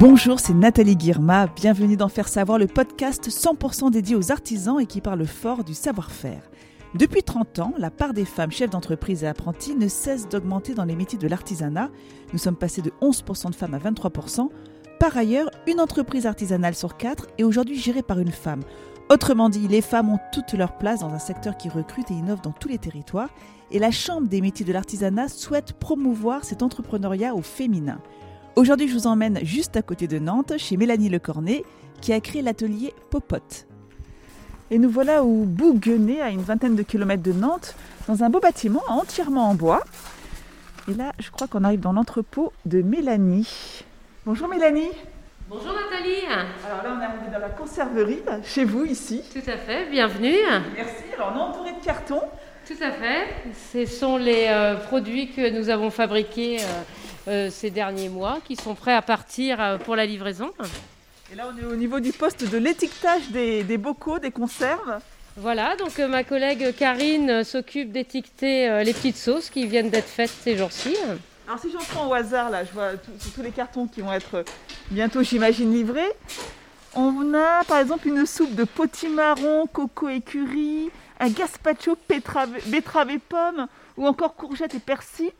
Bonjour, c'est Nathalie Guirma. Bienvenue dans Faire Savoir, le podcast 100% dédié aux artisans et qui parle fort du savoir-faire. Depuis 30 ans, la part des femmes chefs d'entreprise et apprentis ne cesse d'augmenter dans les métiers de l'artisanat. Nous sommes passés de 11% de femmes à 23%. Par ailleurs, une entreprise artisanale sur quatre est aujourd'hui gérée par une femme. Autrement dit, les femmes ont toute leur place dans un secteur qui recrute et innove dans tous les territoires. Et la Chambre des métiers de l'artisanat souhaite promouvoir cet entrepreneuriat au féminin. Aujourd'hui, je vous emmène juste à côté de Nantes, chez Mélanie Lecornet, qui a créé l'atelier Popote. Et nous voilà au Bouguenais, à une vingtaine de kilomètres de Nantes, dans un beau bâtiment entièrement en bois. Et là, je crois qu'on arrive dans l'entrepôt de Mélanie. Bonjour Mélanie. Bonjour Nathalie. Alors là, on est arrivé dans la conserverie, chez vous ici. Tout à fait, bienvenue. Merci. Alors, on est entouré de cartons. Tout à fait. Ce sont les euh, produits que nous avons fabriqués euh, ces derniers mois qui sont prêts à partir euh, pour la livraison. Et là, on est au niveau du poste de l'étiquetage des, bocaux, des conserves. Voilà, donc euh, ma collègue Karine s'occupe d'étiqueter les petites sauces qui viennent d'être faites ces jours-ci. Alors si j'en prends au hasard, là, je vois tous les cartons qui vont être bientôt, j'imagine, livrés. On a par exemple une soupe de potimarron, coco et curry, un gazpacho betterave et pommes, ou encore courgettes et persil.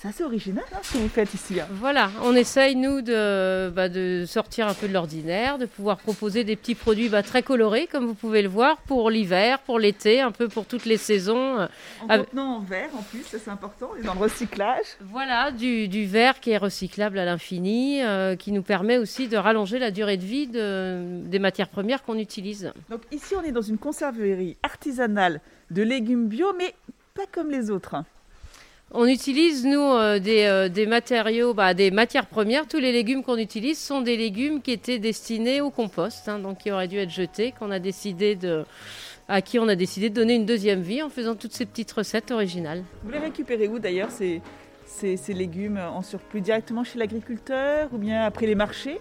C'est assez original hein, ce que vous faites ici. Hein. Voilà, on essaye nous de, bah, de, sortir un peu de l'ordinaire, de pouvoir proposer des petits produits bah, très colorés comme vous pouvez le voir pour l'hiver, pour l'été, un peu pour toutes les saisons. En contenant en verre en plus, c'est important, et dans le recyclage. Voilà, du, du verre qui est recyclable à l'infini, euh, qui nous permet aussi de rallonger la durée de vie de, des matières premières qu'on utilise. Donc ici on est dans une conserverie artisanale de légumes bio, mais pas comme les autres. On utilise, nous, euh, euh, des, matériaux, bah, des matières premières. Tous les légumes qu'on utilise sont des légumes qui étaient destinés au compost, hein, donc qui auraient dû être jetés, qu'on a décidé de, à qui on a décidé de donner une deuxième vie en faisant toutes ces petites recettes originales. Vous les récupérez où d'ailleurs ces, ces légumes en surplus Directement chez l'agriculteur ou bien après les marchés?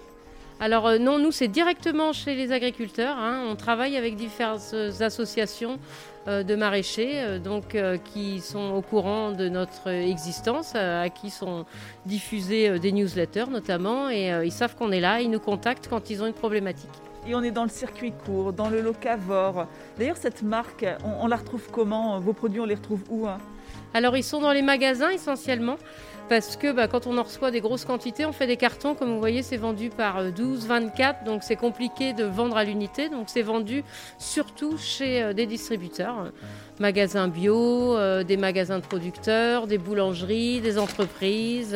Alors euh, non, nous c'est directement chez les agriculteurs. Hein. On travaille avec diverses associations de maraîchers euh, donc, qui sont au courant de notre existence, à qui sont diffusés des newsletters notamment, et ils savent qu'on est là, ils nous contactent quand ils ont une problématique. Et on est dans le circuit court, dans le locavore. D'ailleurs, cette marque, on, la retrouve comment? Vos produits, on les retrouve où hein? Alors, ils sont dans les magasins essentiellement parce que bah, quand on en reçoit des grosses quantités, on fait des cartons, comme vous voyez, c'est vendu par 12, euh, 24, donc c'est compliqué de vendre à l'unité, donc c'est vendu surtout chez euh, des distributeurs, magasins bio, euh, des magasins de producteurs, des boulangeries, des entreprises,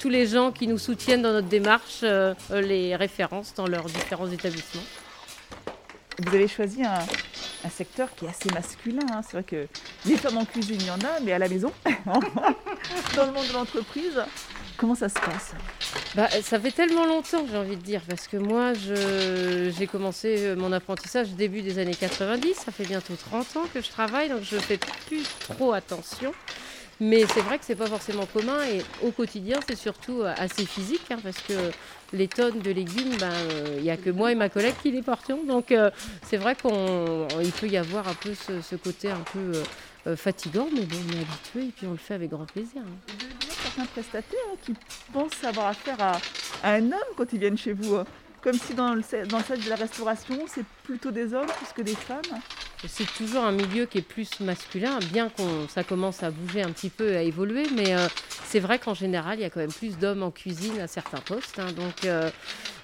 tous les gens qui nous soutiennent dans notre démarche, les références dans leurs différents établissements. Vous avez choisi un, secteur qui est assez masculin. Hein. C'est vrai que les femmes en cuisine, il y en a, mais à la maison, dans le monde de l'entreprise, comment ça se passe? Bah, Ça fait tellement longtemps, j'ai envie de dire, parce que moi, j'ai commencé mon apprentissage début des années 90. Ça fait bientôt 30 ans que je travaille, donc je fais plus trop attention. Mais c'est vrai que c'est pas forcément commun et au quotidien, c'est surtout euh, assez physique hein, parce que les tonnes de légumes, ben, euh, il n'y a que moi et ma collègue qui les portions. Donc euh, c'est vrai qu'il peut y avoir un peu ce, côté un peu fatigant, mais bon, on est habitué et puis on le fait avec grand plaisir. Hein. Certains prestataires hein, qui pensent avoir affaire à, un homme quand ils viennent chez vous. Comme si dans le, dans de la restauration, c'est plutôt des hommes plus que des femmes c'est toujours un milieu qui est plus masculin, bien qu'on ça commence à bouger un petit peu, à évoluer, mais euh, c'est vrai qu'en général, il y a quand même plus d'hommes en cuisine à certains postes. Hein, donc euh,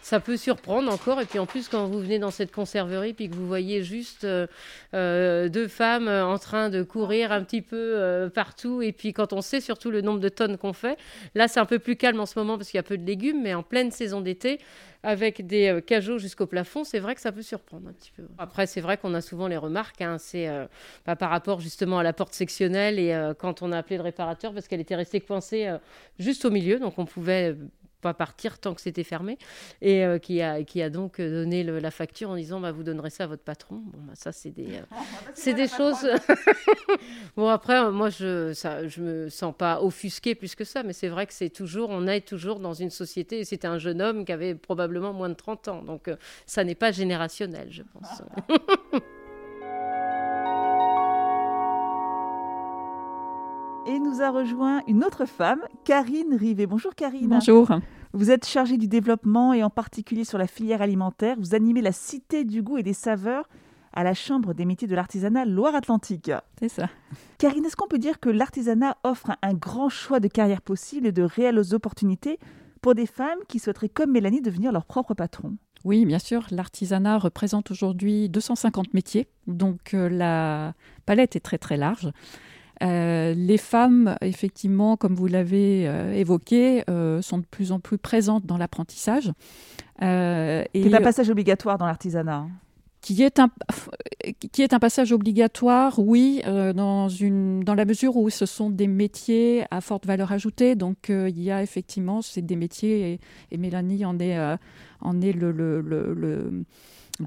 ça peut surprendre encore. Et puis en plus, quand vous venez dans cette conserverie, puis que vous voyez juste euh, deux femmes en train de courir un petit peu partout, et puis quand on sait surtout le nombre de tonnes qu'on fait, là c'est un peu plus calme en ce moment parce qu'il y a peu de légumes, mais en pleine saison d'été, avec des cajots jusqu'au plafond, c'est vrai que ça peut surprendre un petit peu. Après, c'est vrai qu'on a souvent les remarques Hein, c'est euh, par rapport justement à la porte sectionnelle et euh, quand on a appelé le réparateur parce qu'elle était restée coincée euh, juste au milieu, donc on pouvait pas partir tant que c'était fermé, et qui, a, qui a donc donné la facture en disant bah, vous donnerez ça à votre patron. Bon, bah, ça, c'est des, c'est des choses. bon, après, moi, je ça, je me sens pas offusquée plus que ça, mais c'est vrai que c'est toujours, on est toujours dans une société, et c'était un jeune homme qui avait probablement moins de 30 ans, donc ça n'est pas générationnel, je pense. Et nous a rejoint une autre femme, Karine Rivet. Bonjour Karine. Bonjour. Vous êtes chargée du développement et en particulier sur la filière alimentaire. Vous animez la Cité du goût et des saveurs à la Chambre des métiers de l'artisanat Loire-Atlantique. C'est ça. Karine, est-ce qu'on peut dire que l'artisanat offre un grand choix de carrières possibles et de réelles opportunités pour des femmes qui souhaiteraient, comme Mélanie, devenir leur propre patron? Oui, bien sûr. L'artisanat représente aujourd'hui 250 métiers, donc euh, la palette est très très large. Euh, les femmes, effectivement, comme vous l'avez euh, évoqué, sont de plus en plus présentes dans l'apprentissage. C'est un passage obligatoire dans l'artisanat. Hein qui est un, qui est un passage obligatoire, oui, euh, dans, une, dans la mesure où ce sont des métiers à forte valeur ajoutée. Donc, euh, il y a effectivement, c'est des métiers, et, Mélanie en est, euh, en est le, le, le,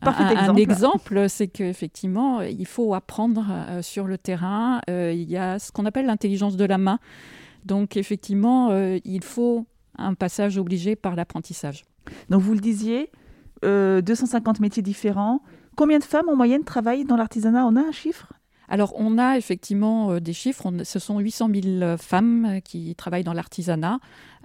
un, exemple, c'est qu'effectivement, il faut apprendre sur le terrain. il y a ce qu'on appelle l'intelligence de la main. Donc, effectivement, il faut un passage obligé par l'apprentissage. Donc, vous le disiez, 250 métiers différents, Combien de femmes en moyenne travaillent dans l'artisanat? On a un chiffre? Alors, on a effectivement euh, des chiffres. ce sont 800 000 femmes qui travaillent dans l'artisanat.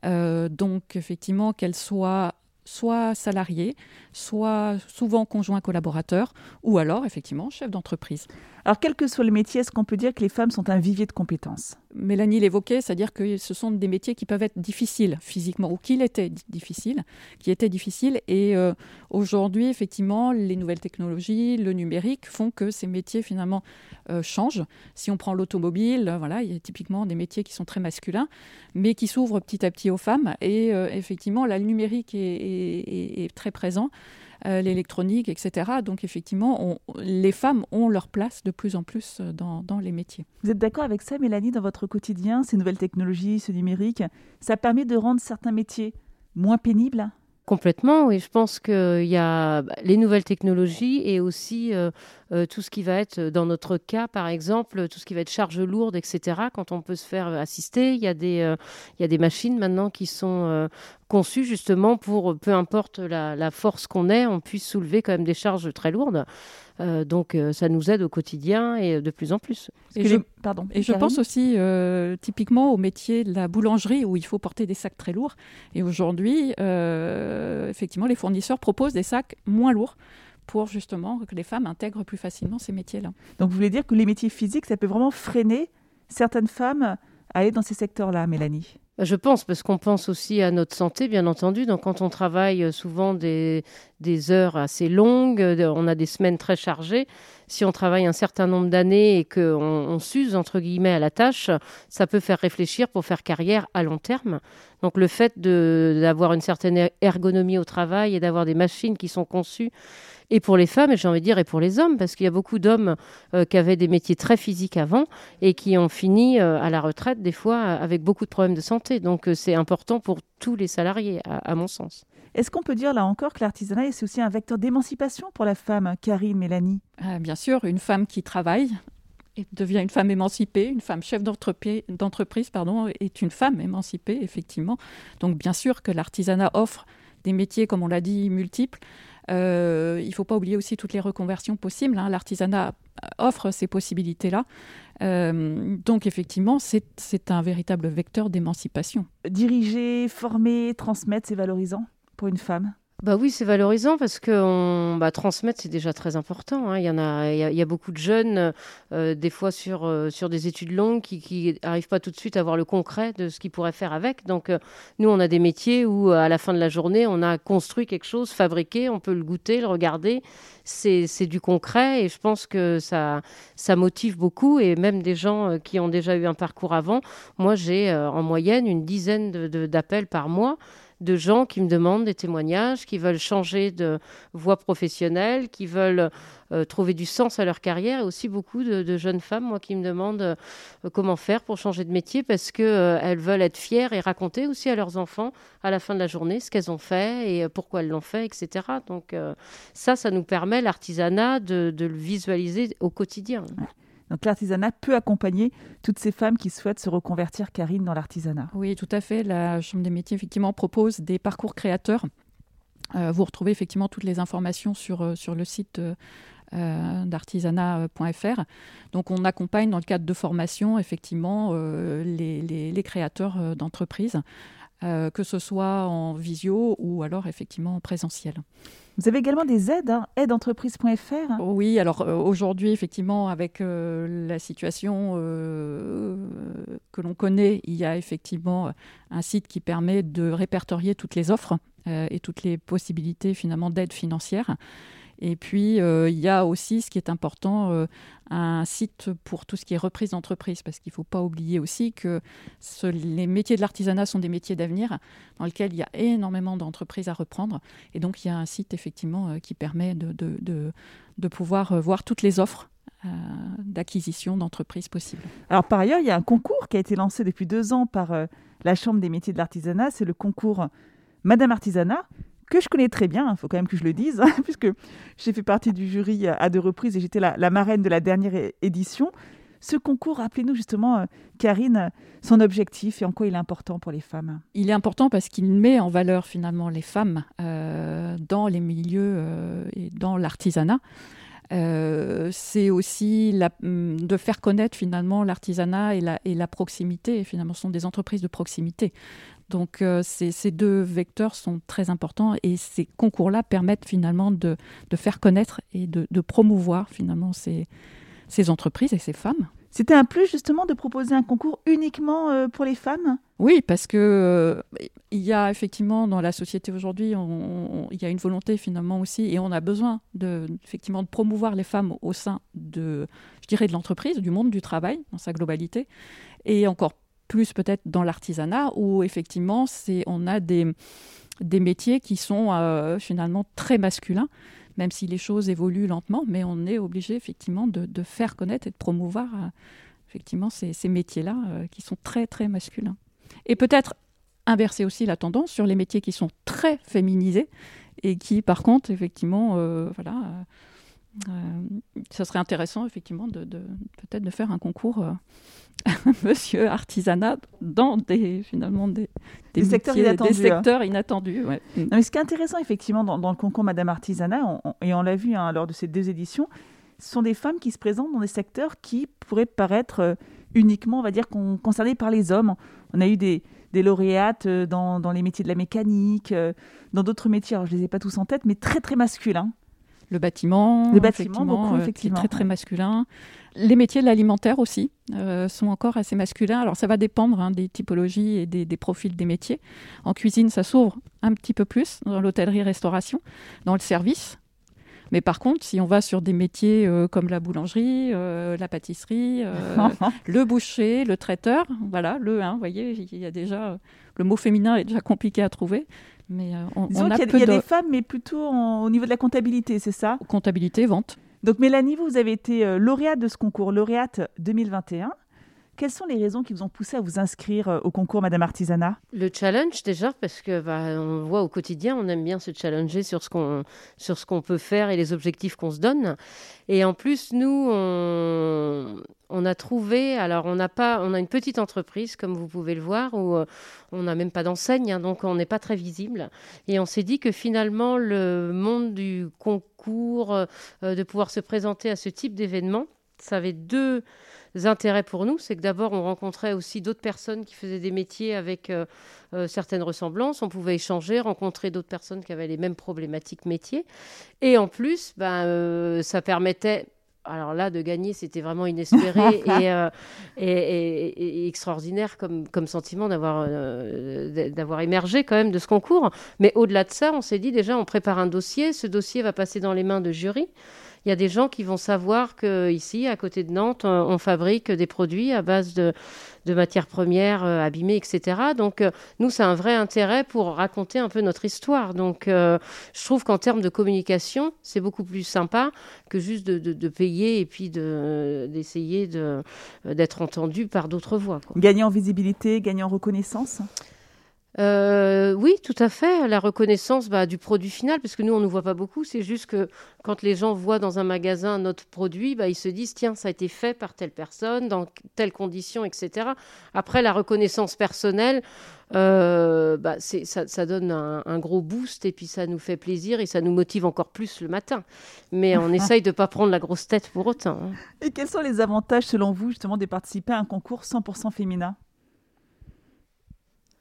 Euh, donc, effectivement, qu'elles soient soit salariés, soit souvent conjoints collaborateurs, ou alors effectivement chefs d'entreprise. Alors quel que soit le métier, est-ce qu'on peut dire que les femmes sont un vivier de compétences? Mélanie l'évoquait, c'est-à-dire que ce sont des métiers qui peuvent être difficiles physiquement, ou qu'ils étaient difficiles, qui étaient difficiles. Et euh, aujourd'hui, effectivement, les nouvelles technologies, le numérique font que ces métiers finalement euh, changent. Si on prend l'automobile, euh, voilà, il y a typiquement des métiers qui sont très masculins, mais qui s'ouvrent petit à petit aux femmes. Et effectivement, là, le numérique est très présent. Euh, l'électronique, etc. Donc effectivement, les femmes ont leur place de plus en plus euh, dans, dans les métiers. Vous êtes d'accord avec ça, Mélanie, dans votre quotidien, ces nouvelles technologies, ce numérique, ça permet de rendre certains métiers moins pénibles? Complètement, oui. Je pense qu'il y a bah, les nouvelles technologies et aussi euh, euh, tout ce qui va être, dans notre cas par exemple, tout ce qui va être charge lourde, etc. Quand on peut se faire assister, il y a des, euh, il y a des machines maintenant qui sont conçues justement pour, peu importe la, la force qu'on ait, on puisse soulever quand même des charges très lourdes. Euh, donc euh, ça nous aide au quotidien et de plus en plus. Et je, pardon, et je pense aussi euh, typiquement au métier de la boulangerie où il faut porter des sacs très lourds. Et aujourd'hui, effectivement, les fournisseurs proposent des sacs moins lourds pour justement que les femmes intègrent plus facilement ces métiers-là. Donc vous voulez dire que les métiers physiques, ça peut vraiment freiner certaines femmes à aller dans ces secteurs-là, Mélanie? Bah, je pense, parce qu'on pense aussi à notre santé, bien entendu. Donc, quand on travaille euh, souvent des, des heures assez longues, on a des semaines très chargées. Si on travaille un certain nombre d'années et qu'on on s'use, entre guillemets, à la tâche, ça peut faire réfléchir pour faire carrière à long terme. Donc, le fait d'avoir une certaine er-, ergonomie au travail et d'avoir des machines qui sont conçues et pour les femmes, et j'ai envie de dire, et pour les hommes, parce qu'il y a beaucoup d'hommes euh, qui avaient des métiers très physiques avant et qui ont fini euh, à la retraite, des fois, avec beaucoup de problèmes de santé. Donc, euh, c'est important pour tous les salariés, à, mon sens. Est-ce qu'on peut dire là encore que l'artisanat, c'est aussi un vecteur d'émancipation pour la femme, Karine, Mélanie? Bien sûr, une femme qui travaille devient une femme émancipée, une femme chef d'entreprise pardon, est une femme émancipée, effectivement. Donc bien sûr que l'artisanat offre des métiers, comme on l'a dit, multiples, euh, il ne faut pas oublier aussi toutes les reconversions possibles. Hein. L'artisanat offre ces possibilités-là. Euh, donc effectivement, c'est un véritable vecteur d'émancipation. Diriger, former, transmettre, c'est valorisant? Pour une femme? Bah oui, c'est valorisant parce que bah, transmettre, c'est déjà très important. Hein. Il, y en a, il, y a, beaucoup de jeunes, euh, des fois sur, euh, sur des études longues, qui n'arrivent pas tout de suite à voir le concret de ce qu'ils pourraient faire avec. Donc, euh, nous, on a des métiers où, à la fin de la journée, on a construit quelque chose, fabriqué, on peut le goûter, le regarder. C'est du concret et je pense que ça, ça motive beaucoup. Et même des gens qui ont déjà eu un parcours avant, moi, j'ai en moyenne une dizaine d'appels de, par mois de gens qui me demandent des témoignages, qui veulent changer de voie professionnelle, qui veulent euh, trouver du sens à leur carrière, et aussi beaucoup de, jeunes femmes, moi, qui me demandent euh, comment faire pour changer de métier, parce qu'elles euh, veulent être fières et raconter aussi à leurs enfants, à la fin de la journée, ce qu'elles ont fait et pourquoi elles l'ont fait, etc. Donc ça, ça nous permet, l'artisanat, de, le visualiser au quotidien. Donc l'artisanat peut accompagner toutes ces femmes qui souhaitent se reconvertir, Karine, dans l'artisanat. Oui, tout à fait. La Chambre des métiers, effectivement, propose des parcours créateurs. Euh, vous retrouvez effectivement toutes les informations sur, euh, le site euh, d'artisanat.fr. Donc on accompagne dans le cadre de formation effectivement les, les, créateurs d'entreprises que ce soit en visio ou alors effectivement en présentiel. Vous avez également des aides, hein, aideentreprise.fr Oui, alors aujourd'hui, effectivement, avec la situation que l'on connaît, il y a effectivement un site qui permet de répertorier toutes les offres et toutes les possibilités finalement d'aide financière. Et puis, euh, il y a aussi, ce qui est important, euh, un site pour tout ce qui est reprise d'entreprise, parce qu'il ne faut pas oublier aussi que les métiers de l'artisanat sont des métiers d'avenir, dans lesquels il y a énormément d'entreprises à reprendre. Et donc, il y a un site, effectivement, euh, qui permet de, de, pouvoir voir toutes les offres d'acquisition d'entreprises possibles. Alors, par ailleurs, il y a un concours qui a été lancé depuis deux ans par la Chambre des métiers de l'artisanat, c'est le concours Madame Artisanat, que je connais très bien, il faut quand même que je le dise, puisque j'ai fait partie du jury à deux reprises et j'étais la, marraine de la dernière édition. Ce concours, rappelez-nous justement, euh, Karine, son objectif et en quoi il est important pour les femmes. Il est important parce qu'il met en valeur finalement les femmes euh, dans les milieux euh, et dans l'artisanat. c'est aussi hum, de faire connaître finalement l'artisanat et la, et la proximité. finalement, ce sont des entreprises de proximité. Donc euh, ces, deux vecteurs sont très importants et ces concours-là permettent finalement de, faire connaître et de, promouvoir finalement ces, entreprises et ces femmes. C'était un plus justement de proposer un concours uniquement euh, pour les femmes? Oui, parce que euh, il y a effectivement dans la société aujourd'hui, il y a une volonté finalement aussi, et on a besoin de effectivement de promouvoir les femmes au sein de, je dirais, de l'entreprise, du monde du travail dans sa globalité, et encore plus peut-être dans l'artisanat, où effectivement, c'est, on a des, des métiers qui sont euh, finalement très masculins, même si les choses évoluent lentement, mais on est obligé effectivement de, de, faire connaître et de promouvoir euh, effectivement ces, ces métiers-là euh, qui sont très très masculins. Et peut-être inverser aussi la tendance sur les métiers qui sont très féminisés et qui par contre effectivement voilà ça serait intéressant effectivement de, de peut-être de faire un concours monsieur artisanat dans des finalement des, des, secteurs inattendus. Des hein. secteurs inattendus mais ce qui est intéressant effectivement dans, le concours Madame Artisanat, et on l'a vu hein, lors de ces deux éditions, ce sont des femmes qui se présentent dans des secteurs qui pourraient paraître euh, uniquement, on va dire, concernés par les hommes. On a eu des, des lauréates euh, dans, dans, les métiers de la mécanique, euh, dans d'autres métiers, alors je ne les ai pas tous en tête, mais très très masculins. Le bâtiment, le bâtiment beaucoup, effectivement. très très masculin. Les métiers de l'alimentaire aussi euh, sont encore assez masculins. Alors ça va dépendre hein, des typologies et des, profils des métiers. En cuisine, ça s'ouvre un petit peu plus dans l'hôtellerie-restauration, dans le service. Mais par contre, si on va sur des métiers euh, comme la boulangerie, euh, la pâtisserie, le boucher, le traiteur, voilà, le, hein, vous voyez, il y a déjà le mot féminin est déjà compliqué à trouver. Mais on, Disons a, il y a, des femmes, mais plutôt au niveau de la comptabilité, c'est ça? Comptabilité, vente. Donc Mélanie, vous avez été euh, lauréate de ce concours, lauréate 2021. Quelles sont les raisons qui vous ont poussé à vous inscrire euh, au concours Madame Artisanat? Le challenge déjà parce que bah, on voit au quotidien, on aime bien se challenger sur ce qu'on sur ce qu'on peut faire et les objectifs qu'on se donne. Et en plus, nous, on, a trouvé, alors on n'a pas, on a une petite entreprise comme vous pouvez le voir où euh, on n'a même pas d'enseigne, hein, donc on n'est pas très visible. Et on s'est dit que finalement le monde du concours, euh, de pouvoir se présenter à ce type d'événement, ça avait deux intérêts pour nous. C'est que d'abord on rencontrait aussi d'autres personnes qui faisaient des métiers avec euh, certaines ressemblances. On pouvait échanger, rencontrer d'autres personnes qui avaient les mêmes problématiques métiers. Et en plus, ben, ça permettait alors là, de gagner, c'était vraiment inespéré euh, et, extraordinaire comme, comme sentiment d'avoir euh, d'avoir émergé quand même de ce concours. Mais au-delà de ça, on s'est dit déjà, on prépare un dossier. Ce dossier va passer dans les mains de jury il y a des gens qui vont savoir que ici, à côté de Nantes, on, fabrique des produits à base de, matières premières euh, abîmées, etc. Donc, euh, nous, c'est un vrai intérêt pour raconter un peu notre histoire. Donc, euh, je trouve qu'en termes de communication, c'est beaucoup plus sympa que juste de, payer et puis d'essayer d'être entendu par d'autres voix. Gagner en visibilité, gagner en reconnaissance? Euh, oui, tout à fait. La reconnaissance bah, du produit final, parce que nous, on ne voit pas beaucoup. C'est juste que quand les gens voient dans un magasin notre produit, bah, ils se disent tiens, ça a été fait par telle personne, dans telles conditions, etc. Après, la reconnaissance personnelle, euh, bah, ça, ça, donne un, gros boost et puis ça nous fait plaisir et ça nous motive encore plus le matin. Mais on essaye de ne pas prendre la grosse tête pour autant. Hein. Et quels sont les avantages, selon vous, justement, de participer à un concours 100% féminin?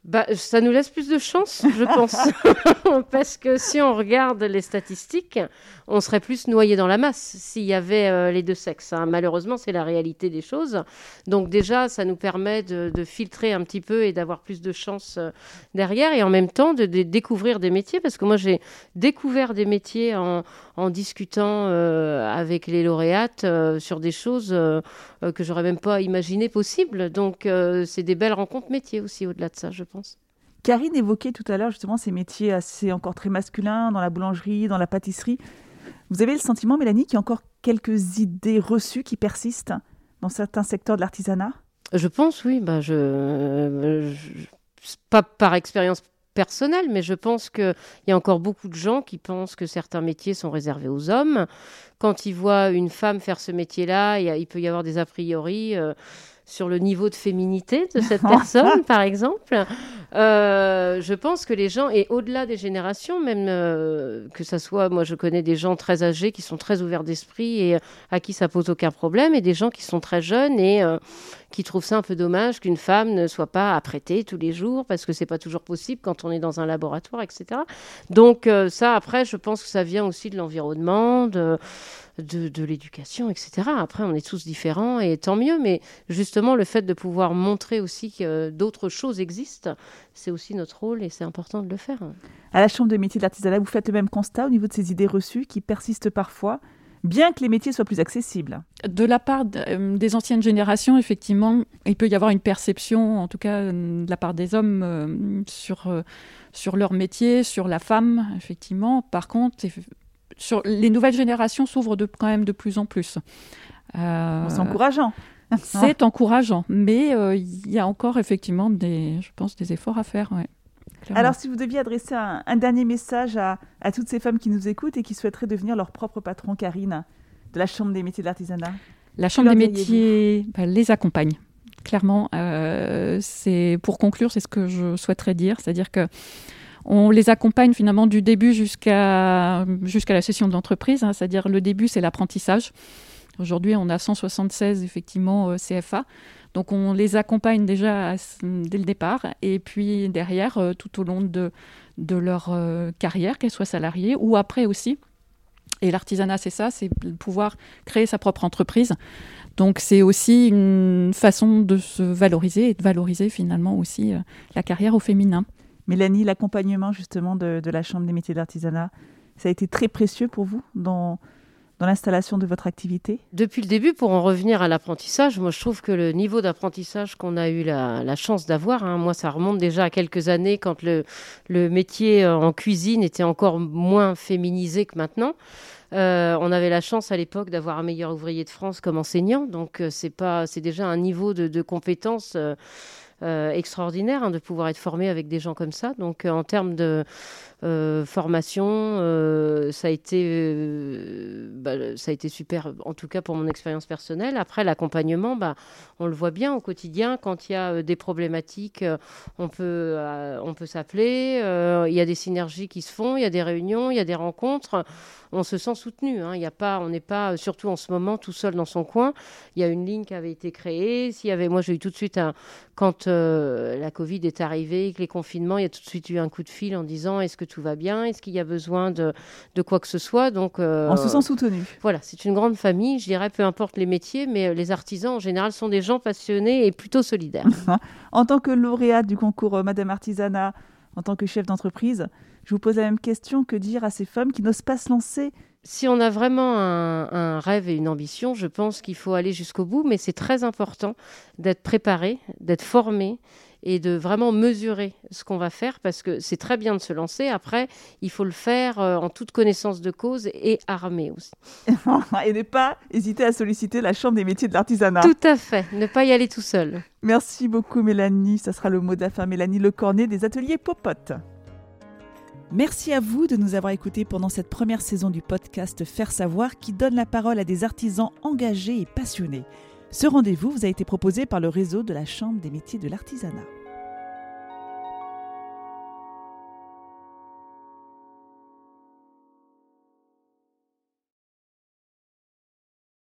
Bah, ça nous laisse plus de chance, je pense. Parce que si on regarde les statistiques, on serait plus noyé dans la masse s'il y avait euh, les deux sexes. Hein. Malheureusement, c'est la réalité des choses. Donc déjà, ça nous permet de, filtrer un petit peu et d'avoir plus de chance euh, derrière. Et en même temps, de, découvrir des métiers. Parce que moi, j'ai découvert des métiers en, discutant euh, avec les lauréates sur des choses que j'aurais même pas imaginé possibles. Donc c'est des belles rencontres métiers aussi au-delà de ça, je pense. Karine évoquait tout à l'heure justement ces métiers assez encore très masculins dans la boulangerie, dans la pâtisserie. Vous avez le sentiment, Mélanie, qu'il y a encore quelques idées reçues qui persistent dans certains secteurs de l'artisanat? Je pense, oui. Bah, je, pas par expérience personnelle, mais je pense qu'il y a encore beaucoup de gens qui pensent que certains métiers sont réservés aux hommes. Quand ils voient une femme faire ce métier-là, il, peut y avoir des a priori. Euh, sur le niveau de féminité de cette personne, par exemple. Euh, je pense que les gens, et au-delà des générations, même euh, que ça soit, moi je connais des gens très âgés qui sont très ouverts d'esprit et à qui ça pose aucun problème, et des gens qui sont très jeunes et euh, qui trouvent ça un peu dommage qu'une femme ne soit pas apprêtée tous les jours parce que c'est pas toujours possible quand on est dans un laboratoire, etc. Donc ça, après, je pense que ça vient aussi de l'environnement, de de, l'éducation, etc. Après, on est tous différents et tant mieux, mais justement, le fait de pouvoir montrer aussi que d'autres choses existent, c'est aussi notre rôle et c'est important de le faire. À la Chambre de métiers de l'artisanat, vous faites le même constat au niveau de ces idées reçues qui persistent parfois bien que les métiers soient plus accessibles. De la part euh, des anciennes générations, effectivement, il peut y avoir une perception, en tout cas euh, de la part des hommes, euh, sur, sur leur métier, sur la femme, effectivement. Par contre, sur les nouvelles générations s'ouvrent de, quand même de plus en plus. Euh, c'est encourageant. C'est encourageant, mais euh, il y a encore effectivement des, je pense, des efforts à faire. Alors, si vous deviez adresser un, dernier message à, toutes ces femmes qui nous écoutent et qui souhaiteraient devenir leur propre patron, Karine, de la Chambre des métiers de l'artisanat La Chambre des métiers bah, les accompagne. Clairement, euh, c'est pour conclure, c'est ce que je souhaiterais dire, c'est-à-dire que on les accompagne finalement du début jusqu'à jusqu'à la session de l'entreprise, hein, c'est-à-dire le début, c'est l'apprentissage. Aujourd'hui, on a 176 effectivement euh, CFA. Donc on les accompagne déjà dès le départ et puis derrière, euh, tout au long de, de leur euh, carrière, qu'elles soient salariées ou après aussi. Et l'artisanat, c'est ça, c'est pouvoir créer sa propre entreprise. Donc c'est aussi une façon de se valoriser et de valoriser finalement aussi la carrière au féminin. Mélanie, l'accompagnement justement de, la Chambre des métiers d'artisanat, ça a été très précieux pour vous dans, dans l'installation de votre activité? Depuis le début, pour en revenir à l'apprentissage, moi je trouve que le niveau d'apprentissage qu'on a eu la, chance d'avoir, hein, moi ça remonte déjà à quelques années quand le, métier euh, en cuisine était encore moins féminisé que maintenant. Euh, on avait la chance à l'époque d'avoir un meilleur ouvrier de France comme enseignant, donc euh, c'est déjà un niveau de, de compétence extraordinaire hein, de pouvoir être formé avec des gens comme ça. Donc, euh, en termes de euh, formation, ça, a été, bah, ça a été super, en tout cas pour mon expérience personnelle. Après, l'accompagnement, bah, on le voit bien au quotidien. Quand il y a des problématiques, on peut, on peut s'appeler. Il y a des synergies qui se font, il y a des réunions, il y a des rencontres on se sent soutenu. Hein. Il a pas, on n'est pas, surtout en ce moment, tout seul dans son coin. Il y a une ligne qui avait été créée. S'il y avait, moi, j'ai eu tout de suite un, quand euh, la Covid est arrivée, que les confinements, il y a tout de suite eu un coup de fil en disant est-ce que tout va bien, est-ce qu'il y a besoin de, quoi que ce soit? Donc, euh, on se sent soutenu. Voilà, c'est une grande famille. Je dirais, peu importe les métiers, mais les artisans en général sont des gens passionnés et plutôt solidaires. en tant que lauréate du concours euh, Madame Artisanat, en tant que chef d'entreprise, je vous pose la même question que dire à ces femmes qui n'osent pas se lancer si on a vraiment un, rêve et une ambition, je pense qu'il faut aller jusqu'au bout, mais c'est très important d'être préparé, d'être formé et de vraiment mesurer ce qu'on va faire parce que c'est très bien de se lancer. Après, il faut le faire euh, en toute connaissance de cause et armé aussi. et ne pas hésiter à solliciter la Chambre des métiers de l'artisanat. Tout à fait, ne pas y aller tout seul. Merci beaucoup Mélanie, ça sera le mot d'affaire Mélanie Lecornet des ateliers Popote. Merci à vous de nous avoir écoutés pendant cette première saison du podcast Faire savoir qui donne la parole à des artisans engagés et passionnés. Ce rendez-vous vous a été proposé par le réseau de la Chambre des métiers de l'artisanat.